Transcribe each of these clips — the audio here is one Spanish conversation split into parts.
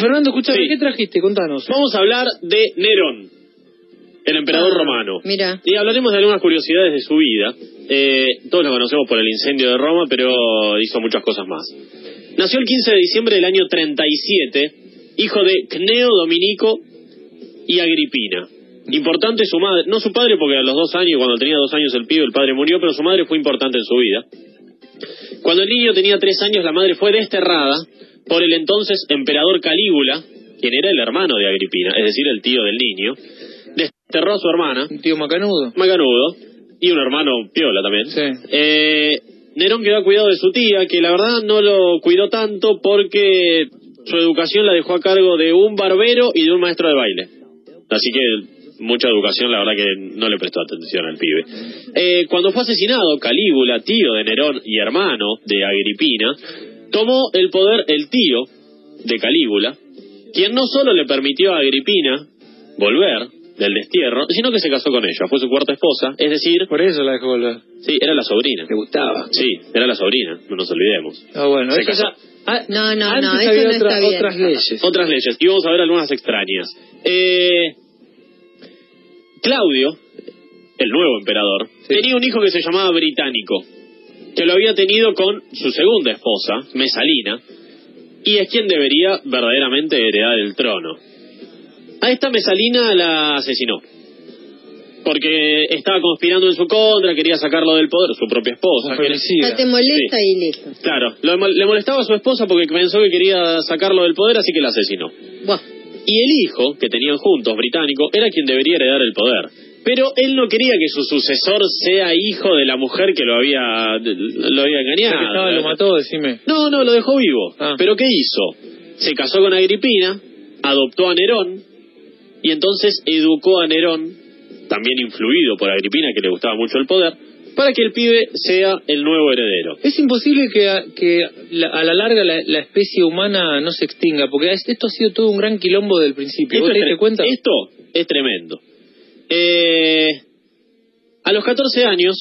Fernando, escúchame, Sí. ¿qué trajiste? Contanos. Vamos a hablar de Nerón, el emperador Ah, romano. mira. Y hablaremos de algunas curiosidades de su vida. Eh, todos lo conocemos por el incendio de Roma, pero hizo muchas cosas más. Nació el 15 de diciembre del año 37, hijo de Cneo Dominico y Agripina. Importante su madre, no su padre porque a los dos años, cuando tenía dos años el pibe, el padre murió, pero su madre fue importante en su vida. Cuando el niño tenía tres años, la madre fue desterrada por el entonces emperador Calígula, quien era el hermano de Agripina, es decir, el tío del niño. Desterró a su hermana, Un tío macanudo. Macanudo, y un hermano piola también. Sí. Eh, Nerón quedó a cuidado de su tía, que la verdad no lo cuidó tanto porque su educación la dejó a cargo de un barbero y de un maestro de baile. Así que mucha educación, la verdad que no le prestó atención al pibe. Eh, cuando fue asesinado, Calígula, tío de Nerón y hermano de Agripina, tomó el poder el tío de Calígula, quien no solo le permitió a Agripina volver del destierro, sino que se casó con ella. Fue su cuarta esposa, es decir, Por eso la dejó volver. sí, era la sobrina. Le gustaba. Sí, era la sobrina, no nos olvidemos. Ah, bueno, Se eso casó. ya... Ah, No, no, antes no, eso había no otra- está bien. otras leyes. Otras leyes, y vamos a ver algunas extrañas. Eh, Claudio, el nuevo emperador, Sí. tenía un hijo que se llamaba Británico, que lo había tenido con su segunda esposa, Mesalina, y es quien debería verdaderamente heredar el trono. A esta Mesalina la asesinó. Porque estaba conspirando en su contra, quería sacarlo del poder, su propia esposa. Ya te molesta y listo. Claro, lo le molestaba a su esposa porque pensó que quería sacarlo del poder, así que la asesinó. Buah. Y el hijo que tenían juntos, británico, era quien debería heredar el poder. Pero él no quería que su sucesor sea hijo de la mujer que lo había, lo había que engañado. estaba, lo mató, decime. No, no, lo dejó vivo. Ah. ¿Pero qué hizo? Se casó con Agripina, adoptó a Nerón, y entonces educó a Nerón, también influido por Agripina, que le gustaba mucho el poder, para que el pibe sea el nuevo heredero. Es imposible que, a, que la- a la larga la, la especie humana no se extinga, porque es- esto ha sido todo un gran quilombo del principio. ¿Vos Esto te es, diste tre- cuenta? esto es tremendo. Eh, a los 14 años,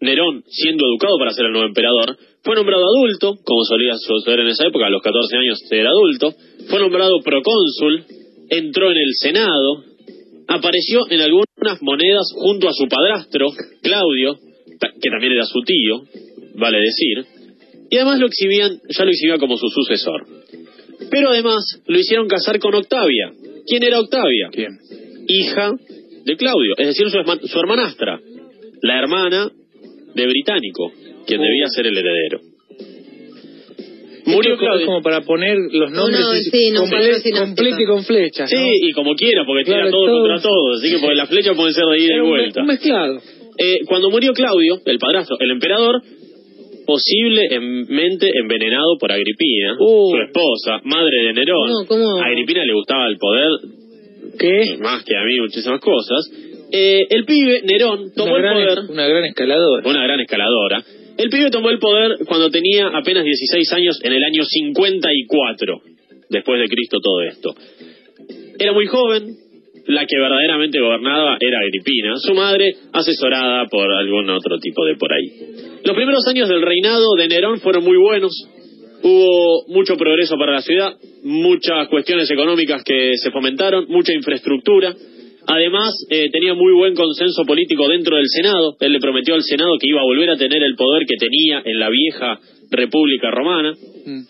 Nerón, siendo educado para ser el nuevo emperador, fue nombrado adulto, como solía suceder en esa época, a los 14 años era adulto, fue nombrado procónsul, entró en el Senado, apareció en algunas monedas junto a su padrastro, Claudio, que también era su tío, vale decir, y además lo exhibían, ya lo exhibía como su sucesor. Pero además lo hicieron casar con Octavia. ¿Quién era Octavia? ¿Quién? Hija de Claudio, es decir, su, herma- su hermanastra, la hermana de Británico, quien Oh. debía ser el heredero. Murió Claudio. como para poner los nombres Uno, y- sí, no, comple- con flechas. Sí, ¿no? y como quiera, porque tira Claro, todo todo. contra todo, así que porque las flechas pueden ser de ida y vuelta. un mezclado. Eh, cuando murió Claudio, el padrastro, el emperador, posiblemente envenenado por Agripina, Uh. su esposa, madre de Nerón. No, ¿cómo? A Agripina le gustaba el poder Más que a mí muchísimas cosas. Eh, el pibe, Nerón, tomó el poder, una gran escaladora. una gran escaladora. El pibe tomó el poder cuando tenía apenas 16 años en el año 54, después de Cristo todo esto. Era muy joven, la que verdaderamente gobernaba era Agripina, su madre asesorada por algún otro tipo de por ahí. Los primeros años del reinado de Nerón fueron muy buenos, hubo mucho progreso para la ciudad, muchas cuestiones económicas que se fomentaron, mucha infraestructura. Además, eh, tenía muy buen consenso político dentro del Senado. Él le prometió al Senado que iba a volver a tener el poder que tenía en la vieja República Romana. Mm.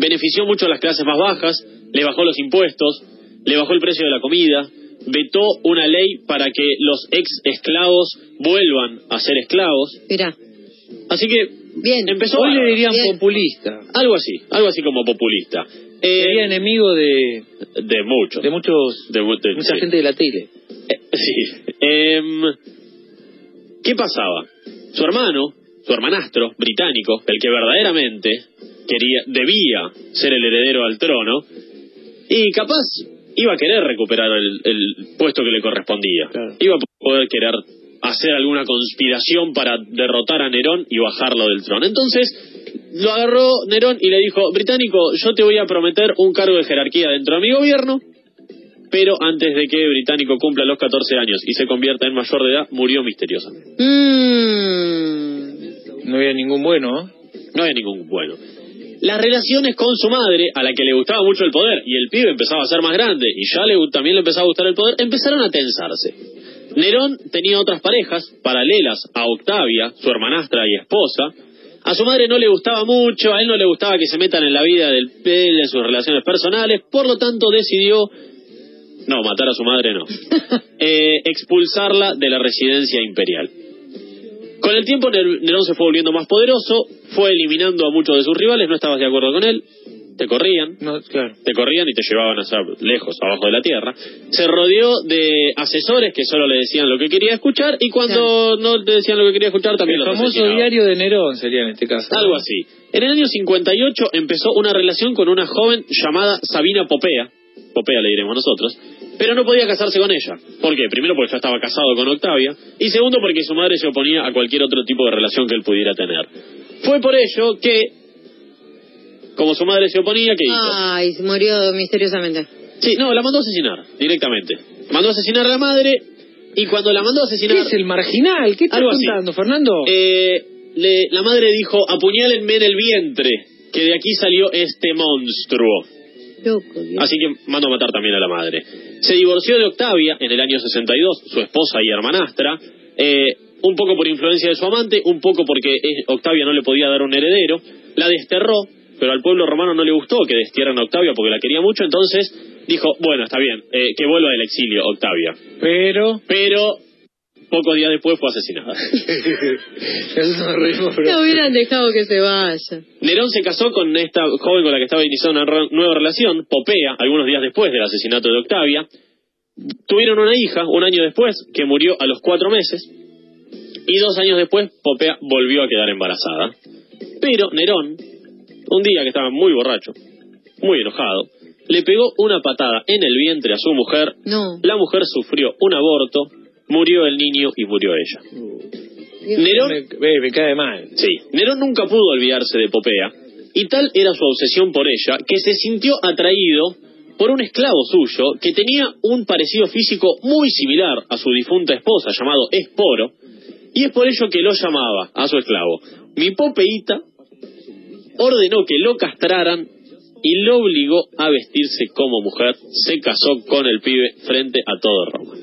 Benefició mucho a las clases más bajas, le bajó los impuestos, le bajó el precio de la comida, vetó una ley para que los ex esclavos vuelvan a ser esclavos. Mirá. Así que Bien. empezó Hoy le dirían Bien. populista. algo así, algo así como populista. Eh, Sería enemigo de, de muchos. de muchos De mu- de- mucha sí. gente de la tele. Eh, sí. Em, ¿Qué pasaba? Su hermano, su hermanastro británico, el que verdaderamente quería, debía ser el heredero al trono, y capaz iba a querer recuperar el, el puesto que le correspondía. Claro. Iba a poder querer hacer alguna conspiración para derrotar a Nerón y bajarlo del trono. Entonces lo agarró Nerón y le dijo, británico, yo te voy a prometer un cargo de jerarquía dentro de mi gobierno, pero antes de que Británico cumpla los 14 años y se convierta en mayor de edad, murió misteriosamente. Mm. No había ningún bueno, ¿eh? No hay ningún bueno. Las relaciones con su madre, a la que le gustaba mucho el poder, y el pibe empezaba a ser más grande, y ya le, también le empezaba a gustar el poder, empezaron a tensarse. Nerón tenía otras parejas, paralelas a Octavia, su hermanastra y esposa. A su madre no le gustaba mucho, a él no le gustaba que se metan en la vida del pibe, en sus relaciones personales, por lo tanto decidió no, matar a su madre no. Eh, expulsarla de la residencia imperial. Con el tiempo Nerón se fue volviendo más poderoso, fue eliminando a muchos de sus rivales, no estabas de acuerdo con él, te corrían, No, claro. te corrían y te llevaban lejos, abajo de la tierra. Se rodeó de asesores que solo le decían lo que quería escuchar y cuando no le decían lo que quería escuchar también El los famoso diario de Nerón sería en este caso. Algo así. En el año 58 empezó una relación con una joven llamada Sabina Popea, Popea le diremos nosotros, pero no podía casarse con ella. ¿Por qué? Primero porque ya estaba casado con Octavia y segundo porque su madre se oponía a cualquier otro tipo de relación que él pudiera tener. Fue por ello que, como su madre se oponía, ¿qué hizo? Ay, se murió misteriosamente. Sí, no, la mandó a asesinar directamente. Mandó a asesinar a la madre y cuando la mandó a ¿Qué asesinar... es el marginal? ¿Qué estás Algo así. contando, Fernando? Eh, le- la madre dijo, apuñálenme en el vientre, que de aquí salió este monstruo. Loco, Dios. Así que mandó a matar también a la madre. Se divorció de Octavia en el año 62, su esposa y hermanastra, eh, un poco por influencia de su amante, un poco porque eh, Octavia no le podía dar un heredero, la desterró, pero al pueblo romano no le gustó que destierran a Octavia porque la quería mucho, entonces dijo, bueno, está bien, eh, que vuelva del exilio Octavia. Pero... Pero pocos días después fue asesinada. No hubieran dejado que se vaya. Nerón se casó con esta joven con la que estaba iniciando una re- nueva relación, Popea, algunos días después del asesinato de Octavia. Tuvieron una hija un año después, que murió a los cuatro meses. Y dos años después, Popea volvió a quedar embarazada. Pero Nerón, un día que estaba muy borracho, muy enojado, le pegó una patada en el vientre a su mujer. No. La mujer sufrió un aborto, murió el niño y murió ella. Dios. Nerón Me, me cae mal. Sí, Nerón nunca pudo olvidarse de Popea, y tal era su obsesión por ella, que se sintió atraído por un esclavo suyo que tenía un parecido físico muy similar a su difunta esposa, llamado Esporo, y es por ello que lo llamaba a su esclavo. Mi Popeíta ordenó que lo castraran y lo obligó a vestirse como mujer. Se casó con el pibe frente a todo Roma.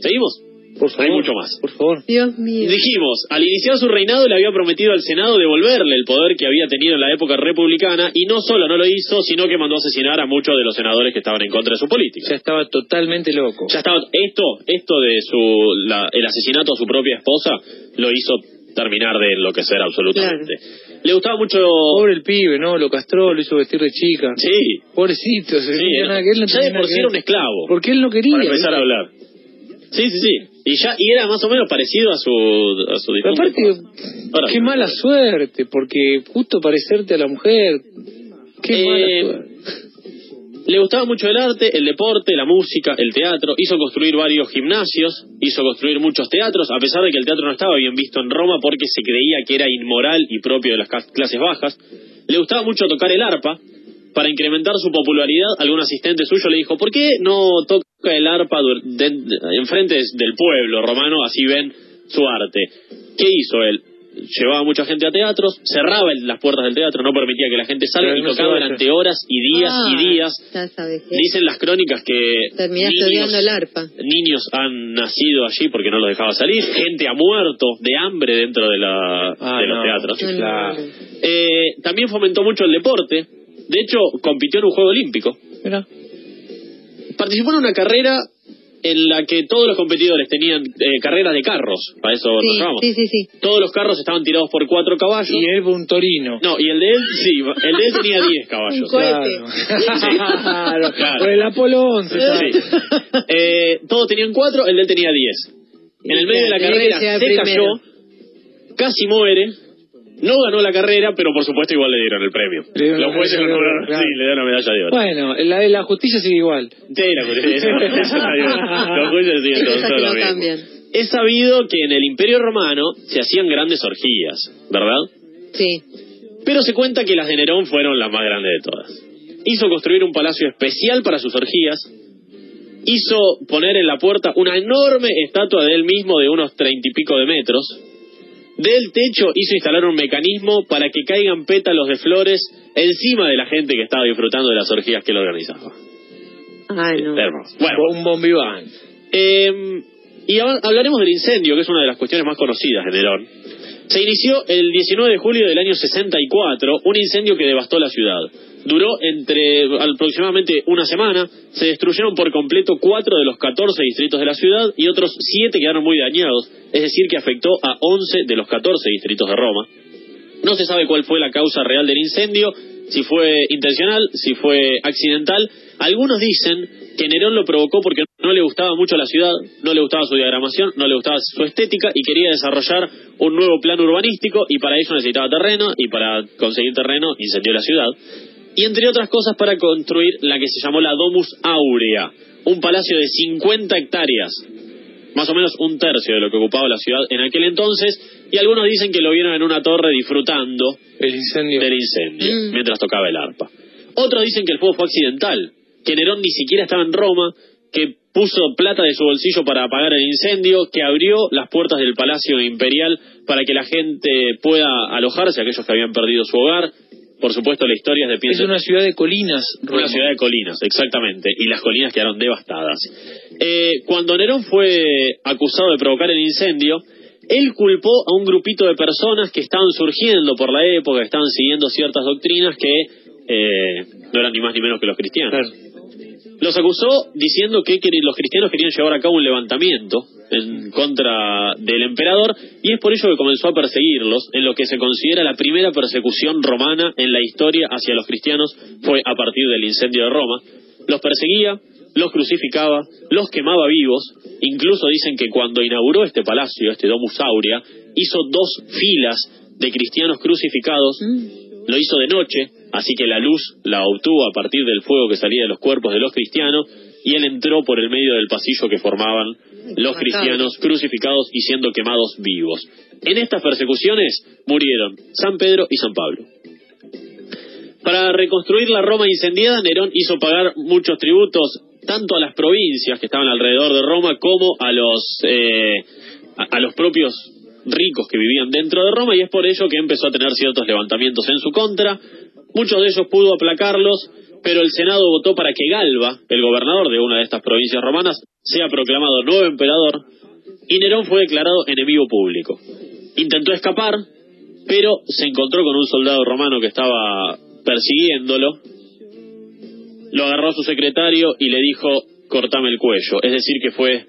¿Seguimos? Por favor. Hay mucho más. Por favor. Dios mío. Dijimos, al iniciar su reinado le había prometido al Senado devolverle el poder que había tenido en la época republicana y no solo no lo hizo, sino que mandó a asesinar a muchos de los senadores que estaban en contra de su política. Ya estaba totalmente loco. Ya estaba esto, esto de su la- el asesinato a su propia esposa lo hizo terminar de enloquecer absolutamente. Le gustaba mucho Pobre el pibe, ¿no? Lo castró, lo hizo vestir de chica. Sí, Pobrecito. se sí, no nada que él no ya tenía de nada por sí era un esclavo. Porque él no quería. Para empezar a hablar. Sí, sí, sí. Y ya y era más o menos parecido a su a su Pero aparte. Ahora, qué mala suerte, porque justo parecerte a la mujer. Qué Eh, mala suerte. Le gustaba mucho el arte, el deporte, la música, el teatro. Hizo construir varios gimnasios, hizo construir muchos teatros, a pesar de que el teatro no estaba bien visto en Roma porque se creía que era inmoral y propio de las clases bajas. Le gustaba mucho tocar el arpa. Para incrementar su popularidad, algún asistente suyo le dijo, ¿por qué no toca el arpa enfrente del pueblo romano? Así ven su arte. ¿Qué hizo él? Llevaba mucha gente a teatros, cerraba el- las puertas del teatro, no permitía que la gente salga y tocaba durante horas y días Ah, y días. Ya sabes que Dicen las crónicas que terminaste niños, el arpa. niños han nacido allí porque no los dejaba salir, gente ha muerto de hambre dentro de, la, Ah, de los no. teatros. No, no, Claro. no. Eh, también fomentó mucho el deporte, de hecho compitió en un juego olímpico, Mira. participó en una carrera en la que todos los competidores tenían eh, carreras de carros, para eso nos Sí, llamamos. sí, sí, sí. Todos los carros estaban tirados por cuatro caballos. Y él fue un torino. No, y el de él, sí, el de él tenía 10 caballos. Un cohete. Claro. Claro. Por el Apolo 11. Sí. Eh, todos tenían cuatro, el de él tenía diez. En el medio de la carrera se primero. cayó, casi muere, no ganó la carrera, pero por supuesto igual le dieron el premio. Le dieron Los la jueces claro. sí, le dieron la medalla de oro. Bueno, la, la justicia sigue igual. Sí, la justicia-. Los jueces siguen lo mismo. cambian. Es sabido que en el Imperio Romano se hacían grandes orgías, ¿verdad? Sí. Pero se cuenta que las de Nerón fueron las más grandes de todas. Hizo construir un palacio especial para sus orgías, hizo poner en la puerta una enorme estatua de él mismo de unos treinta y pico de metros, Del techo hizo instalar un mecanismo para que caigan pétalos de flores encima de la gente que estaba disfrutando de las orgías que él organizaba. Ah, no. Hermoso. Bueno, Un bombiván. eh, y hab- hablaremos del incendio, que es una de las cuestiones más conocidas de Nerón. Se inició el 19 de julio del año 64, un incendio que devastó la ciudad. Duró entre aproximadamente una semana, se destruyeron por completo cuatro de los 14 distritos de la ciudad y otros siete quedaron muy dañados, es decir, que afectó a 11 de los 14 distritos de Roma. No se sabe cuál fue la causa real del incendio, si fue intencional, si fue accidental. Algunos dicen que Nerón lo provocó porque no le gustaba mucho la ciudad, no le gustaba su diagramación, no le gustaba su estética y quería desarrollar un nuevo plan urbanístico y para eso necesitaba terreno y para conseguir terreno incendió la ciudad. Y entre otras cosas para construir la que se llamó la Domus Aurea, un palacio de 50 hectáreas, más o menos un tercio de lo que ocupaba la ciudad en aquel entonces, y algunos dicen que lo vieron en una torre disfrutando El incendio. del incendio Mm. mientras tocaba el arpa. Otros dicen que el fuego fue accidental, que Nerón ni siquiera estaba en Roma, que puso plata de su bolsillo para apagar el incendio, que abrió las puertas del Palacio Imperial para que la gente pueda alojarse, aquellos que habían perdido su hogar. Por supuesto, la historia es de Es piensa una ciudad de colinas. una ciudad de colinas, exactamente, y las colinas quedaron devastadas. Eh, cuando Nerón fue acusado de provocar el incendio, él culpó a un grupito de personas que estaban surgiendo por la época, que estaban siguiendo ciertas doctrinas que eh, no eran ni más ni menos que los cristianos. Claro. Los acusó diciendo que los cristianos querían llevar a cabo un levantamiento en contra del emperador y es por ello que comenzó a perseguirlos en lo que se considera la primera persecución romana en la historia hacia los cristianos fue a partir del incendio de Roma. Los perseguía, los crucificaba, los quemaba vivos, incluso dicen que cuando inauguró este palacio, este Domus Aurea, hizo dos filas de cristianos crucificados Mm. Lo hizo de noche, así que la luz la obtuvo a partir del fuego que salía de los cuerpos de los cristianos, y él entró por el medio del pasillo que formaban los cristianos crucificados y siendo quemados vivos. En estas persecuciones murieron San Pedro y San Pablo. Para reconstruir la Roma incendiada, Nerón hizo pagar muchos tributos tanto a las provincias que estaban alrededor de Roma como a los eh, a, a los propios ricos que vivían dentro de Roma y es por ello que empezó a tener ciertos levantamientos en su contra. Muchos de ellos pudo aplacarlos, pero el Senado votó para que Galba, el gobernador de una de estas provincias romanas, sea proclamado nuevo emperador y Nerón fue declarado enemigo público. Intentó escapar, pero se encontró con un soldado romano que estaba persiguiéndolo, lo agarró a su secretario y le dijo, cortame el cuello. Es decir, que fue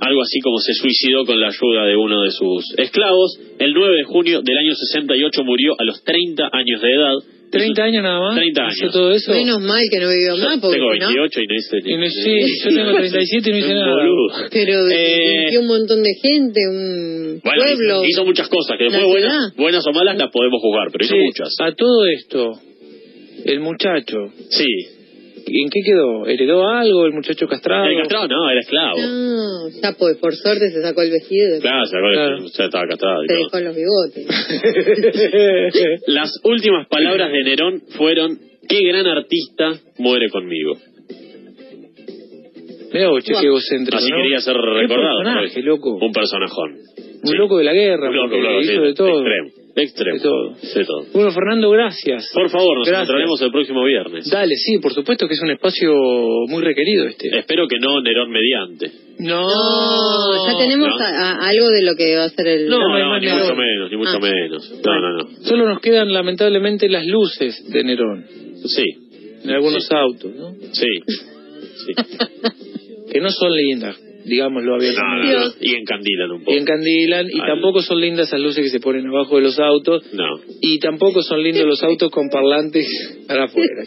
algo así como se suicidó con la ayuda de uno de sus esclavos. El 9 de junio del año 68 murió a los 30 años de edad. 30 años nada más. 30 hizo años. todo eso. Menos mal que no vivió más, porque tengo si no- 28 y no hice ni- Y no- sí, yo tengo 37 y no hice nada. boludo. Pero Eh, un montón de gente, un Bueno, pueblo. hizo, hizo muchas cosas, que después buenas, buenas o malas las podemos juzgar, pero hizo Sí, muchas. A todo esto, el muchacho, Sí. ¿En qué quedó? ¿Heredó algo el muchacho castrado? El castrado no, era esclavo. No, ya pues por suerte se sacó el vestido, Claro, se acuerda Claro. que ya estaba castrado y se todo. dejó los bigotes. Las últimas palabras de Nerón fueron, qué gran artista muere conmigo. Vos, che, qué egocéntrico, Así ¿no? quería ser Qué recordado. personaje, ¿no? loco. Un personajón. Un Sí. loco de la guerra, Un loco, porque claro, hizo sí, de todo. Extremo, extremo. De todo. De todo. Bueno, Fernando, gracias. Por favor, nos Gracias. encontraremos el próximo viernes. Dale, sí, por supuesto que es un espacio muy requerido este. Espero que no Nerón mediante. No, No, ya tenemos no. a- a- algo de lo que va a ser el... No, No, ni mucho menos, ni mucho Ah. menos. No, no, no. Solo nos quedan lamentablemente las luces de Nerón Sí, en algunos autos, ¿no? sí. sí. Que no son lindas, digámoslo No, no, abiertamente. no. Y encandilan un poco. Y encandilan, y Al- tampoco son lindas esas luces que se ponen abajo de los autos, No. y tampoco son lindos los autos con parlantes para afuera,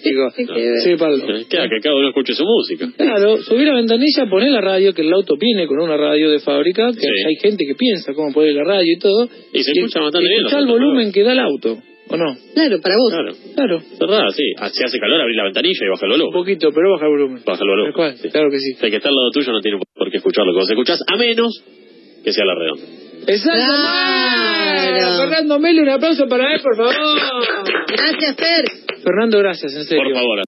ver. Sépanlo. Claro, que cada uno escuche su música. Claro, subir la ventanilla, poner la radio, que el auto viene con una radio de fábrica, que Sí. hay gente que piensa cómo poner la radio y todo. Y se escucha bastante bien el volumen nuevos. que da el auto, ¿o no? Claro, para vos. Claro. Claro, verdad, sí. Ah, Si hace calor, abrir la ventanilla y baja el un volumen. poquito, pero baja el volumen. Baja el volumen. Tal cual, Sí. Claro que sí. El que está al lado tuyo no tiene por qué escuchar lo que vos escuchás, a menos que sea la redonda. Exacto. Claro. Fernando Meli, un aplauso para él, por favor. Gracias, Fer. Fernando, gracias, en serio. Por favor.